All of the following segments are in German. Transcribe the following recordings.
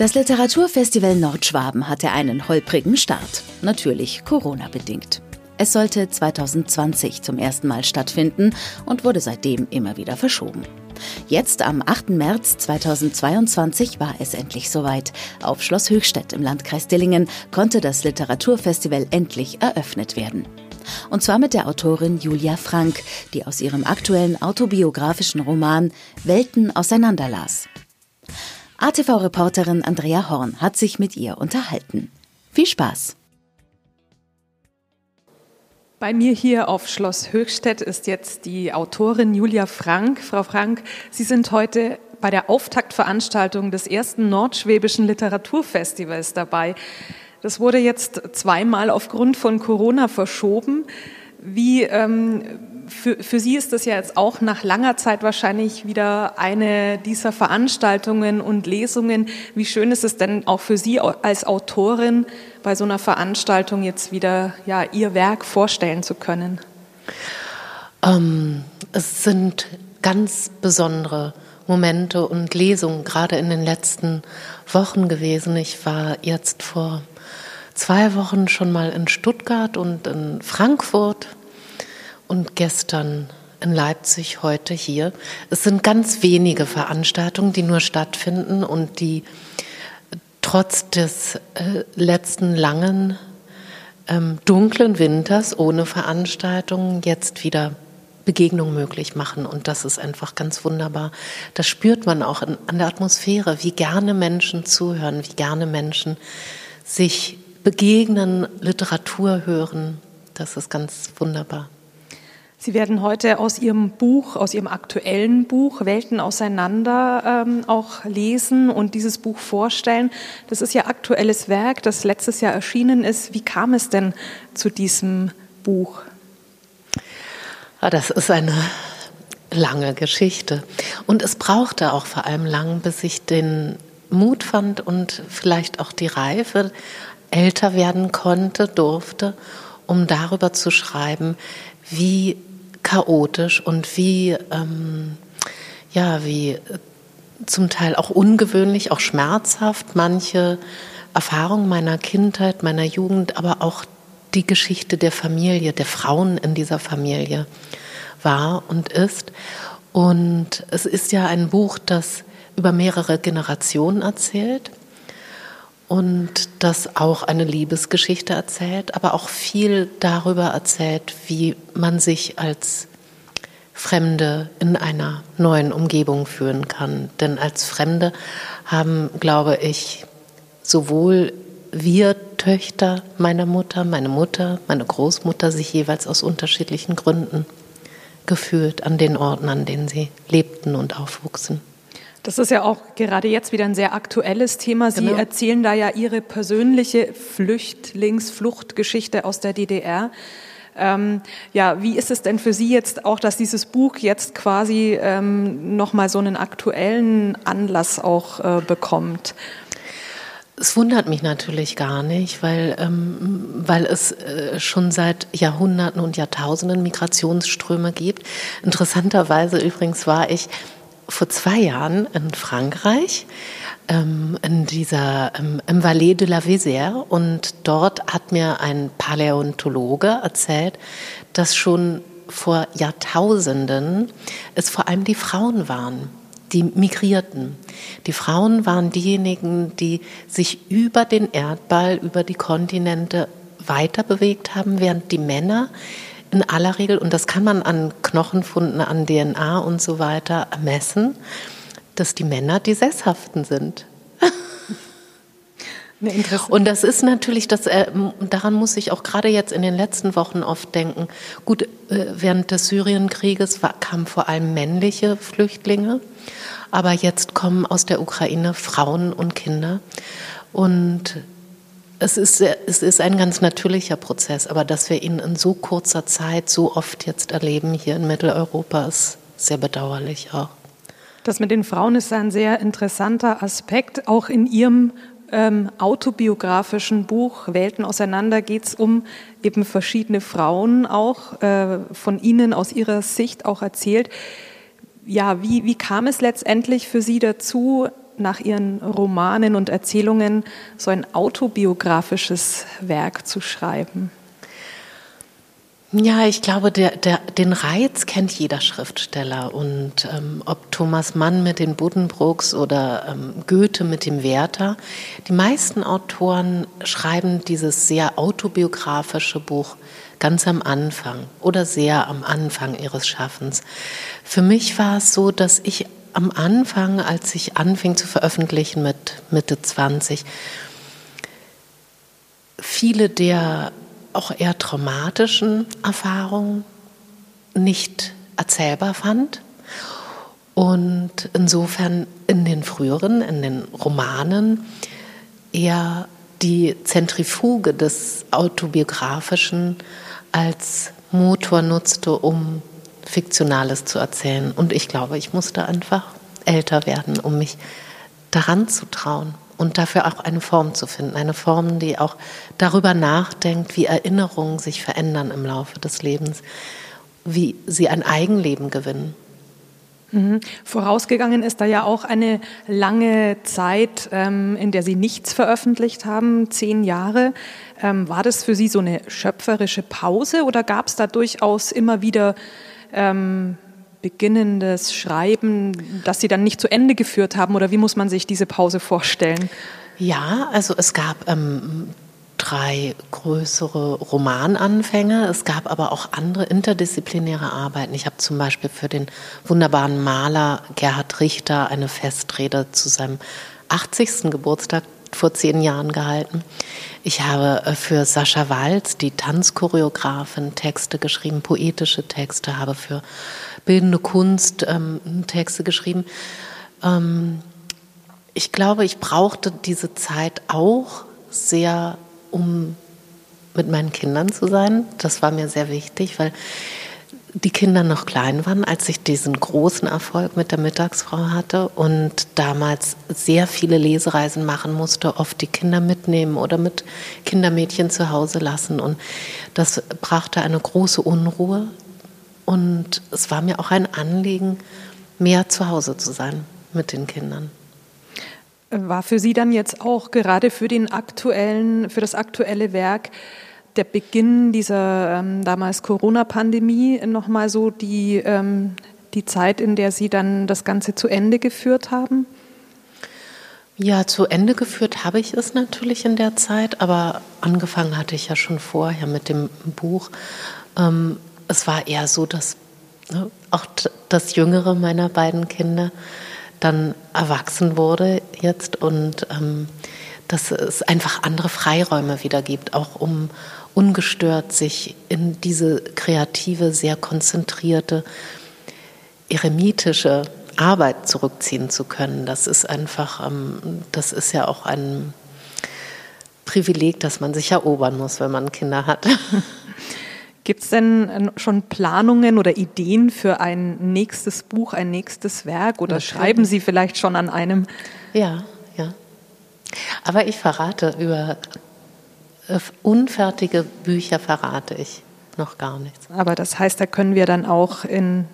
Das Literaturfestival Nordschwaben hatte einen holprigen Start, natürlich Corona-bedingt. Es sollte 2020 zum ersten Mal stattfinden und wurde seitdem immer wieder verschoben. Jetzt am 8. März 2022 war es endlich soweit. Auf Schloss Höchstädt im Landkreis Dillingen konnte das Literaturfestival endlich eröffnet werden. Und zwar mit der Autorin Julia Frank, die aus ihrem aktuellen autobiografischen Roman Welten auseinanderlas. ATV-Reporterin Andrea Horn hat sich mit ihr unterhalten. Viel Spaß! Bei mir hier auf Schloss Höchstädt ist jetzt die Autorin Julia Frank. Frau Frank, Sie sind heute bei der Auftaktveranstaltung des ersten Nordschwäbischen Literaturfestivals dabei. Das wurde jetzt zweimal aufgrund von Corona verschoben. Wie ähm, für, für Sie ist das ja jetzt auch nach langer Zeit wahrscheinlich wieder eine dieser Veranstaltungen und Lesungen. Wie schön ist es denn auch für Sie als Autorin, bei so einer Veranstaltung jetzt wieder ja, Ihr Werk vorstellen zu können? Ähm, es sind ganz besondere Momente und Lesungen gerade in den letzten Wochen gewesen. Ich war jetzt vor zwei Wochen schon mal in Stuttgart und in Frankfurt und gestern in Leipzig, heute hier. Es sind ganz wenige Veranstaltungen, die nur stattfinden und die trotz des äh, letzten langen ähm, dunklen Winters ohne Veranstaltungen jetzt wieder Begegnung möglich machen. Und das ist einfach ganz wunderbar. Das spürt man auch in, an der Atmosphäre, wie gerne Menschen zuhören, wie gerne Menschen sich begegnen, Literatur hören. Das ist ganz wunderbar. Sie werden heute aus Ihrem Buch, aus Ihrem aktuellen Buch Welten auseinander ähm, auch lesen und dieses Buch vorstellen. Das ist ja aktuelles Werk, das letztes Jahr erschienen ist. Wie kam es denn zu diesem Buch? Ah, das ist eine lange Geschichte. Und es brauchte auch vor allem lang, bis ich den Mut fand und vielleicht auch die Reife älter werden konnte, durfte, um darüber zu schreiben, wie chaotisch und wie, ähm, ja, wie zum Teil auch ungewöhnlich, auch schmerzhaft manche Erfahrungen meiner Kindheit, meiner Jugend, aber auch die Geschichte der Familie, der Frauen in dieser Familie war und ist. Und es ist ja ein Buch, das über mehrere Generationen erzählt und das auch eine Liebesgeschichte erzählt, aber auch viel darüber erzählt, wie man sich als Fremde in einer neuen Umgebung führen kann. Denn als Fremde haben, glaube ich, sowohl wir Töchter meiner Mutter, meine Mutter, meine Großmutter sich jeweils aus unterschiedlichen Gründen gefühlt an den Orten, an denen sie lebten und aufwuchsen. Das ist ja auch gerade jetzt wieder ein sehr aktuelles Thema. Sie genau. erzählen da ja Ihre persönliche Flüchtlingsfluchtgeschichte aus der DDR. Ähm, ja, wie ist es denn für Sie jetzt auch, dass dieses Buch jetzt quasi ähm, nochmal so einen aktuellen Anlass auch äh, bekommt? Es wundert mich natürlich gar nicht, weil, ähm, weil es äh, schon seit Jahrhunderten und Jahrtausenden Migrationsströme gibt. Interessanterweise übrigens war ich vor zwei Jahren in Frankreich, ähm, in dieser, ähm, im Valais de la Vézère. Und dort hat mir ein Paläontologe erzählt, dass schon vor Jahrtausenden es vor allem die Frauen waren, die migrierten. Die Frauen waren diejenigen, die sich über den Erdball, über die Kontinente weiter bewegt haben, während die Männer in aller Regel, und das kann man an Knochenfunden, an DNA und so weiter messen, dass die Männer die Sesshaften sind. und das ist natürlich, das, äh, daran muss ich auch gerade jetzt in den letzten Wochen oft denken. Gut, äh, während des Syrienkrieges kamen vor allem männliche Flüchtlinge, aber jetzt kommen aus der Ukraine Frauen und Kinder. Und es ist, es ist ein ganz natürlicher Prozess, aber dass wir ihn in so kurzer Zeit so oft jetzt erleben hier in Mitteleuropa, ist sehr bedauerlich auch. Das mit den Frauen ist ein sehr interessanter Aspekt. Auch in Ihrem ähm, autobiografischen Buch Welten auseinander geht es um eben verschiedene Frauen auch, äh, von Ihnen aus Ihrer Sicht auch erzählt. Ja, wie, wie kam es letztendlich für Sie dazu, nach Ihren Romanen und Erzählungen so ein autobiografisches Werk zu schreiben? Ja, ich glaube, der, der, den Reiz kennt jeder Schriftsteller. Und ähm, ob Thomas Mann mit den Buddenbrooks oder ähm, Goethe mit dem Werther, die meisten Autoren schreiben dieses sehr autobiografische Buch ganz am Anfang oder sehr am Anfang ihres Schaffens. Für mich war es so, dass ich am Anfang, als ich anfing zu veröffentlichen mit Mitte 20, viele der auch eher traumatischen Erfahrungen nicht erzählbar fand. Und insofern in den früheren, in den Romanen eher die Zentrifuge des Autobiografischen als Motor nutzte, um Fiktionales zu erzählen. Und ich glaube, ich musste einfach älter werden, um mich daran zu trauen und dafür auch eine Form zu finden. Eine Form, die auch darüber nachdenkt, wie Erinnerungen sich verändern im Laufe des Lebens, wie sie ein Eigenleben gewinnen. Mhm. Vorausgegangen ist da ja auch eine lange Zeit, ähm, in der Sie nichts veröffentlicht haben, zehn Jahre. Ähm, war das für Sie so eine schöpferische Pause oder gab es da durchaus immer wieder ähm, beginnendes Schreiben, das Sie dann nicht zu Ende geführt haben? Oder wie muss man sich diese Pause vorstellen? Ja, also es gab ähm, drei größere Romananfänge. Es gab aber auch andere interdisziplinäre Arbeiten. Ich habe zum Beispiel für den wunderbaren Maler Gerhard Richter eine Festrede zu seinem 80. Geburtstag vor zehn Jahren gehalten. Ich habe äh, für Sascha Walz, die Tanzchoreografin, Texte geschrieben, poetische Texte, habe für bildende Kunst ähm, Texte geschrieben. Ähm, ich glaube, ich brauchte diese Zeit auch sehr, um mit meinen Kindern zu sein. Das war mir sehr wichtig, weil die Kinder noch klein waren, als ich diesen großen Erfolg mit der Mittagsfrau hatte und damals sehr viele Lesereisen machen musste, oft die Kinder mitnehmen oder mit Kindermädchen zu Hause lassen. Und das brachte eine große Unruhe. Und es war mir auch ein Anliegen, mehr zu Hause zu sein mit den Kindern. War für Sie dann jetzt auch gerade für den aktuellen, für das aktuelle Werk der Beginn dieser ähm, damals Corona-Pandemie nochmal so die, ähm, die Zeit, in der Sie dann das Ganze zu Ende geführt haben? Ja, zu Ende geführt habe ich es natürlich in der Zeit, aber angefangen hatte ich ja schon vorher mit dem Buch. Ähm, es war eher so, dass ne, auch das jüngere meiner beiden Kinder dann erwachsen wurde jetzt und ähm, dass es einfach andere Freiräume wieder gibt, auch um ungestört sich in diese kreative, sehr konzentrierte, eremitische Arbeit zurückziehen zu können. Das ist einfach, ähm, das ist ja auch ein Privileg, das man sich erobern muss, wenn man Kinder hat. Gibt es denn äh, schon Planungen oder Ideen für ein nächstes Buch, ein nächstes Werk oder Natürlich. schreiben Sie vielleicht schon an einem? Ja, ja. Aber ich verrate über unfertige Bücher verrate ich noch gar nichts. Aber das heißt, da können wir dann auch in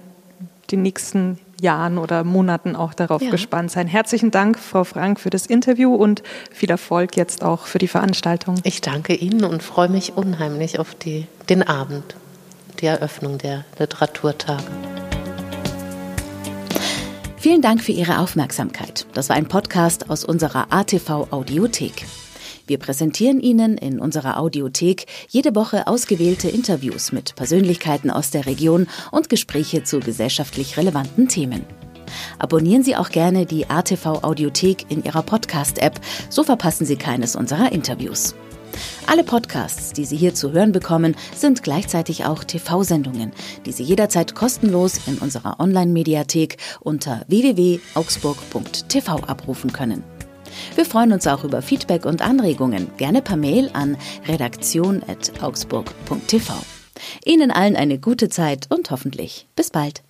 den nächsten Jahren oder Monaten auch darauf ja. gespannt sein. Herzlichen Dank, Frau Frank, für das Interview und viel Erfolg jetzt auch für die Veranstaltung. Ich danke Ihnen und freue mich unheimlich auf die, den Abend, die Eröffnung der Literaturtage. Vielen Dank für Ihre Aufmerksamkeit. Das war ein Podcast aus unserer ATV Audiothek. Wir präsentieren Ihnen in unserer Audiothek jede Woche ausgewählte Interviews mit Persönlichkeiten aus der Region und Gespräche zu gesellschaftlich relevanten Themen. Abonnieren Sie auch gerne die ATV Audiothek in Ihrer Podcast-App, so verpassen Sie keines unserer Interviews. Alle Podcasts, die Sie hier zu hören bekommen, sind gleichzeitig auch TV-Sendungen, die Sie jederzeit kostenlos in unserer Online-Mediathek unter www.augsburg.tv abrufen können. Wir freuen uns auch über Feedback und Anregungen, gerne per Mail an redaktion.augsburg.tv. Ihnen allen eine gute Zeit und hoffentlich bis bald.